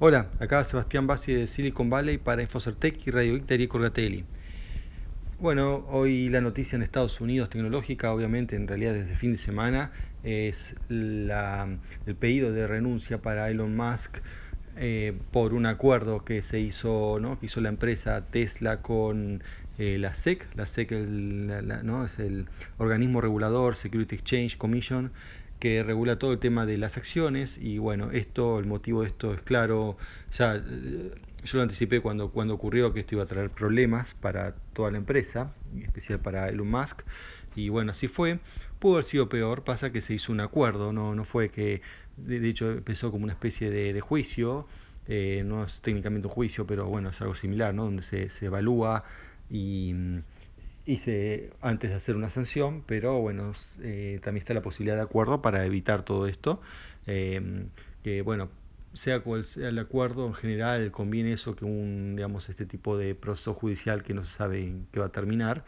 Hola, acá Sebastián Bassi de Silicon Valley para Infocertec y Radio Victor y Corgatelli. Bueno, hoy la noticia en Estados Unidos tecnológica, obviamente en realidad desde fin de semana, es la, el pedido de renuncia para Elon Musk eh, por un acuerdo que se hizo, ¿no? que hizo la empresa Tesla con eh, la SEC. La SEC el, ¿no? es el organismo regulador, Security Exchange Commission, que regula todo el tema de las acciones y bueno, esto, el motivo de esto es claro, ya yo lo anticipé cuando, cuando ocurrió que esto iba a traer problemas para toda la empresa, en especial para Elon Musk, y bueno, así fue. Pudo haber sido peor, pasa que se hizo un acuerdo, no, no fue que, de, hecho empezó como una especie de, juicio, eh, no es técnicamente un juicio, pero bueno, es algo similar, ¿no? donde se, se evalúa y hice antes de hacer una sanción, pero bueno, eh, también está la posibilidad de acuerdo para evitar todo esto. Eh, que bueno, sea cual sea el acuerdo, en general conviene eso que un, digamos, este tipo de proceso judicial que no se sabe en qué va a terminar.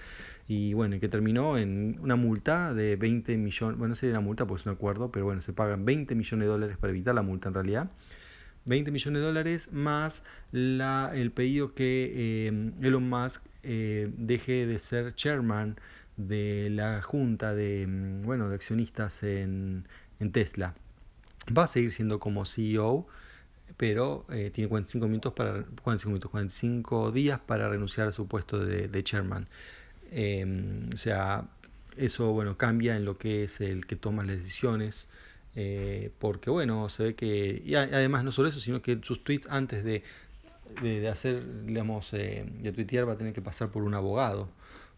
Y bueno, que terminó en una multa de 20 millones, bueno, no sería una multa porque es un acuerdo, pero bueno, se pagan 20 millones de dólares para evitar la multa en realidad. 20 millones de dólares más la, el pedido que eh, Elon Musk eh, deje de ser chairman de la junta de, mm, bueno, de accionistas en, Tesla. Va a seguir siendo como CEO, pero eh, tiene 45 minutos para 45 minutos, 45 días para renunciar a su puesto de, de chairman. O sea, eso bueno cambia en lo que es el que toma las decisiones eh, porque bueno, se ve que, y además no solo eso, sino que sus tweets antes de, de, hacer, digamos, eh, de tuitear va a tener que pasar por un abogado,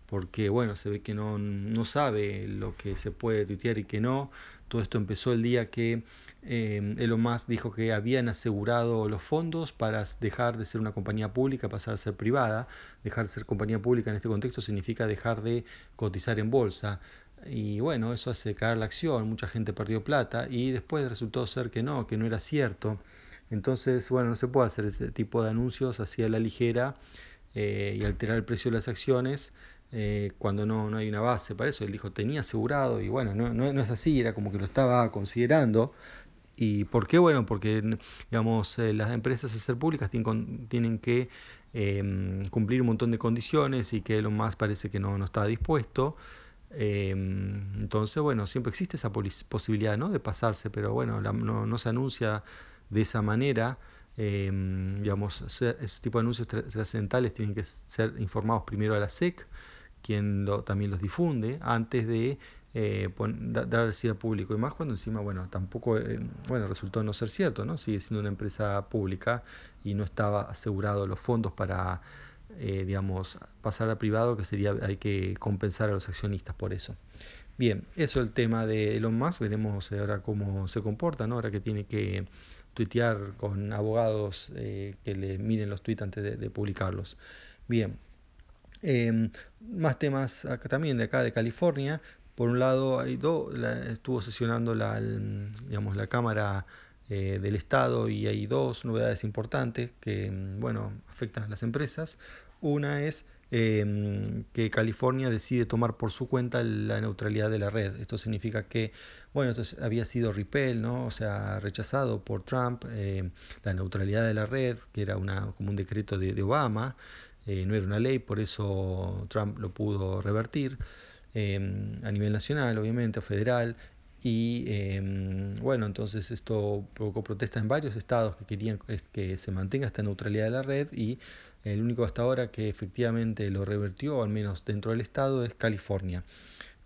porque bueno, se ve que no, no sabe lo que se puede tuitear y que no. Todo esto empezó el día que eh, Elon Musk dijo que habían asegurado los fondos para dejar de ser una compañía pública, pasar a ser privada. Dejar de ser compañía pública en este contexto significa dejar de cotizar en bolsa. Y bueno, eso hace caer la acción, mucha gente perdió plata y después resultó ser que no, que no era cierto. Entonces, bueno, no se puede hacer ese tipo de anuncios así a la ligera eh, y alterar el precio de las acciones eh, cuando no, no hay una base para eso. Él dijo, tenía asegurado y bueno, no, no, no es así, era como que lo estaba considerando. ¿Y por qué? Bueno, porque digamos, eh, las empresas a ser públicas tienen, tienen que eh, cumplir un montón de condiciones y que lo más parece que no, no estaba dispuesto. Eh, entonces, bueno, siempre existe esa posibilidad ¿no? de pasarse, pero bueno, la, no, no, se anuncia de esa manera. Eh, digamos, ese tipo de anuncios trascendentales tienen que ser informados primero a la SEC, quien lo, también los difunde, antes de eh, dar al público. Y más cuando encima, bueno, tampoco, eh, bueno, resultó no ser cierto, ¿no? Sigue siendo una empresa pública y no estaba asegurado los fondos para eh, digamos, pasar a privado, que sería, hay que compensar a los accionistas por eso. Bien, eso es el tema de Elon Musk, veremos ahora cómo se comporta, ¿no? ahora que tiene que tuitear con abogados eh, que le miren los tweets antes de, publicarlos. Bien, eh, más temas acá también de acá de California. Por un lado, hay do, la, estuvo sesionando la, digamos, la Cámara eh, del Estado y hay dos novedades importantes que bueno, afectan a las empresas. Una es eh, que California decide tomar por su cuenta la neutralidad de la red. Esto significa que, bueno, esto había sido repel, ¿no? O sea, rechazado por Trump eh, la neutralidad de la red, que era una, como un decreto de, Obama, eh, no era una ley, por eso Trump lo pudo revertir. Eh, a nivel nacional, obviamente, federal, y eh, bueno, entonces esto provocó protestas en varios estados que querían que se mantenga esta neutralidad de la red y el único hasta ahora que efectivamente lo revertió, al menos dentro del estado, es California.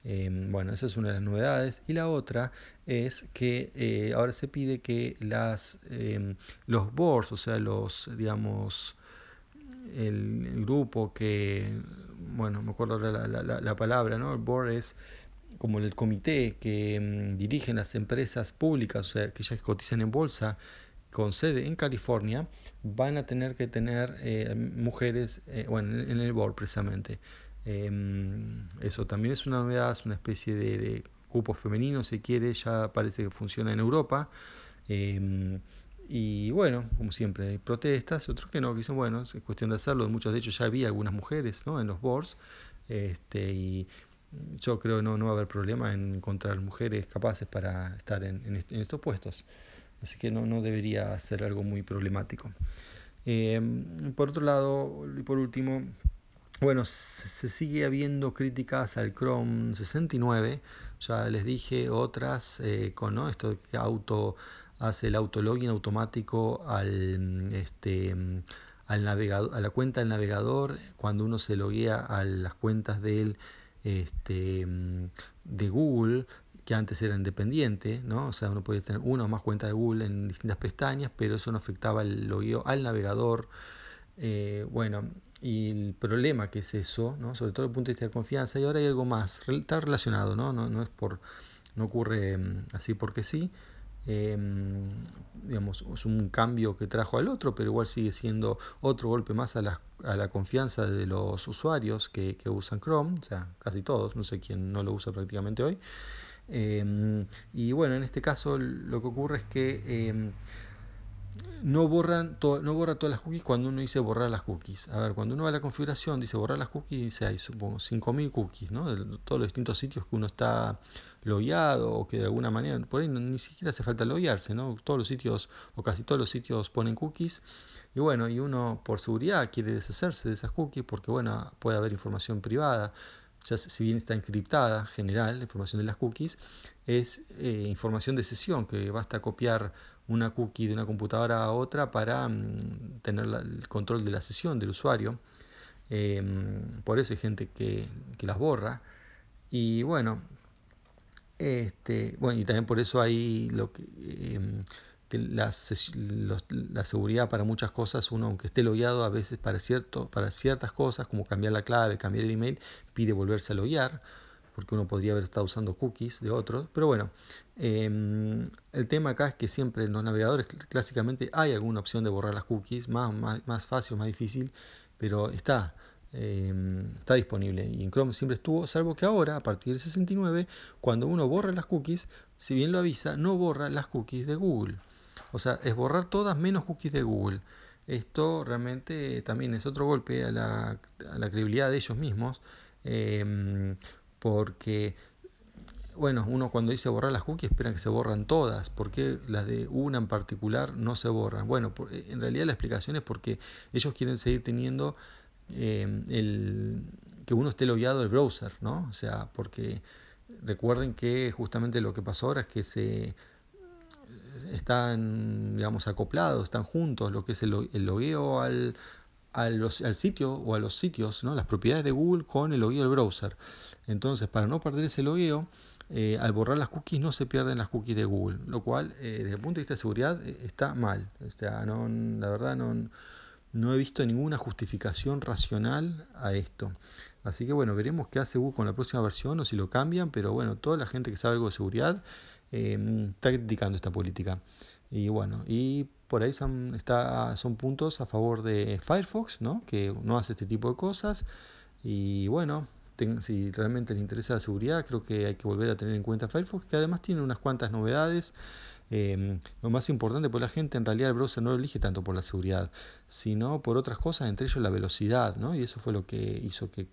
Eh, bueno, esa es una de las novedades. Y la otra es que eh, ahora se pide que las, eh, los boards, o sea, los, digamos, el, grupo que, bueno, me acuerdo la, la, la, la palabra, ¿no? El board es como el comité que mmm, dirigen las empresas públicas, o sea, que ya cotizan en bolsa, con sede en California, van a tener que tener eh, mujeres, eh, bueno, en, el board precisamente. Eh, eso también es una novedad, es una especie de, grupo femenino, si quiere, ya parece que funciona en Europa. y bueno, como siempre, hay protestas, otros que no, que dicen, bueno, es cuestión de hacerlo. Muchos de ellos ya había algunas mujeres ¿no? en los boards. Este, y yo creo que no, no va a haber problema en encontrar mujeres capaces para estar en, en, en estos puestos. así que no, no debería ser algo muy problemático. por otro lado, y por último, bueno, se, sigue habiendo críticas al Chrome 69. Ya les dije otras eh, con esto que auto hace el autologin automático al este al navegador, a la cuenta del navegador cuando uno se loguea a las cuentas del este de Google que antes era independiente, ¿no? O sea, uno podía tener una o más cuentas de Google en distintas pestañas, pero eso no afectaba el logueo al navegador. Eh, bueno, y el problema que es eso, ¿no? sobre todo desde el punto de vista de confianza, y ahora hay algo más, está relacionado, no, no, no es por, no ocurre mm, así porque sí, em, digamos, es un cambio que trajo al otro, pero igual sigue siendo otro golpe más a la, a la confianza de los usuarios que, que, usan Chrome, o sea, casi todos, no sé quién no lo usa prácticamente hoy. Em, y bueno, en este caso lo que ocurre es que em, no, borran no borra todas las cookies cuando uno dice borrar las cookies. A ver, cuando uno va a la configuración, dice borrar las cookies, dice hay supongo 5000 cookies, ¿no? De todos los distintos sitios que uno está logueado o que de alguna manera, por ahí ni siquiera hace falta loguearse, ¿no? Todos los sitios o casi todos los sitios ponen cookies. Y bueno, y uno por seguridad quiere deshacerse de esas cookies porque, bueno, puede haber información privada ya si bien está encriptada, general, la información de las cookies, es eh, información de sesión, que basta copiar una cookie de una computadora a otra para mm, tener el control de la sesión del usuario. Em, por eso hay gente que, que, las borra. Y bueno, este, bueno, y también por eso hay lo que, em, la, la, seguridad para muchas cosas, uno aunque esté logueado, a veces para, cierto, para ciertas cosas, como cambiar la clave, cambiar el email, pide volverse a loguear, porque uno podría haber estado usando cookies de otros. Pero bueno, em, el tema acá es que siempre en los navegadores clásicamente hay alguna opción de borrar las cookies, más, más, más fácil, más difícil, pero está. Em, está disponible y en Chrome siempre estuvo, salvo que ahora, a partir del 69, cuando uno borra las cookies, si bien lo avisa, no borra las cookies de Google. O sea, es borrar todas menos cookies de Google. Esto realmente también es otro golpe a la, credibilidad de ellos mismos, em, porque, bueno, uno cuando dice borrar las cookies espera que se borran todas, porque las de una en particular no se borran? Bueno, en realidad la explicación es porque ellos quieren seguir teniendo em, el, que uno esté logueado el browser, ¿no? O sea, porque recuerden que justamente lo que pasó ahora es que se están, digamos, acoplados, están juntos, lo que es el, el logueo al, al, sitio o a los sitios, ¿no? las propiedades de Google con el logueo del browser. Entonces, para no perder ese logueo, eh, al borrar las cookies no se pierden las cookies de Google, lo cual eh, desde el punto de vista de seguridad eh, está mal. no, la verdad no, no he visto ninguna justificación racional a esto. Así que bueno, veremos qué hace Google con la próxima versión o si lo cambian, pero bueno, toda la gente que sabe algo de seguridad eh, está criticando esta política. Y bueno, y por ahí son, está, son puntos a favor de Firefox, ¿no? que no hace este tipo de cosas. Y bueno, si realmente les interesa la seguridad, creo que hay que volver a tener en cuenta Firefox, que además tiene unas cuantas novedades. Em, lo más importante, por pues la gente en realidad el browser no lo elige tanto por la seguridad, sino por otras cosas, entre ellos la velocidad, ¿no? Y eso fue lo que hizo que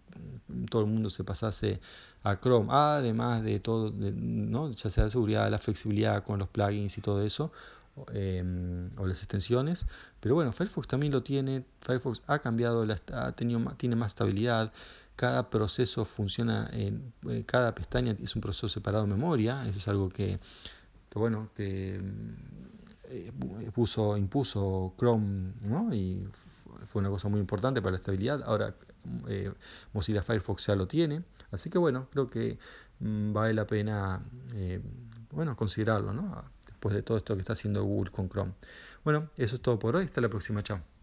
todo el mundo se pasase a Chrome, además de todo, ¿no? ya sea la seguridad, la flexibilidad con los plugins y todo eso, em, o las extensiones. Pero bueno, Firefox también lo tiene, Firefox ha cambiado, la, ha tenido, tiene más estabilidad cada proceso funciona en eh, cada pestaña es un proceso separado de memoria eso es algo que, bueno que eh, puso impuso Chrome ¿no? y fue una cosa muy importante para la estabilidad ahora eh, Mozilla Firefox ya lo tiene así que bueno creo que mm, vale la pena bueno considerarlo ¿no? Después de todo esto que está haciendo Google con Chrome. Bueno eso es todo por hoy. Hasta la próxima. Chao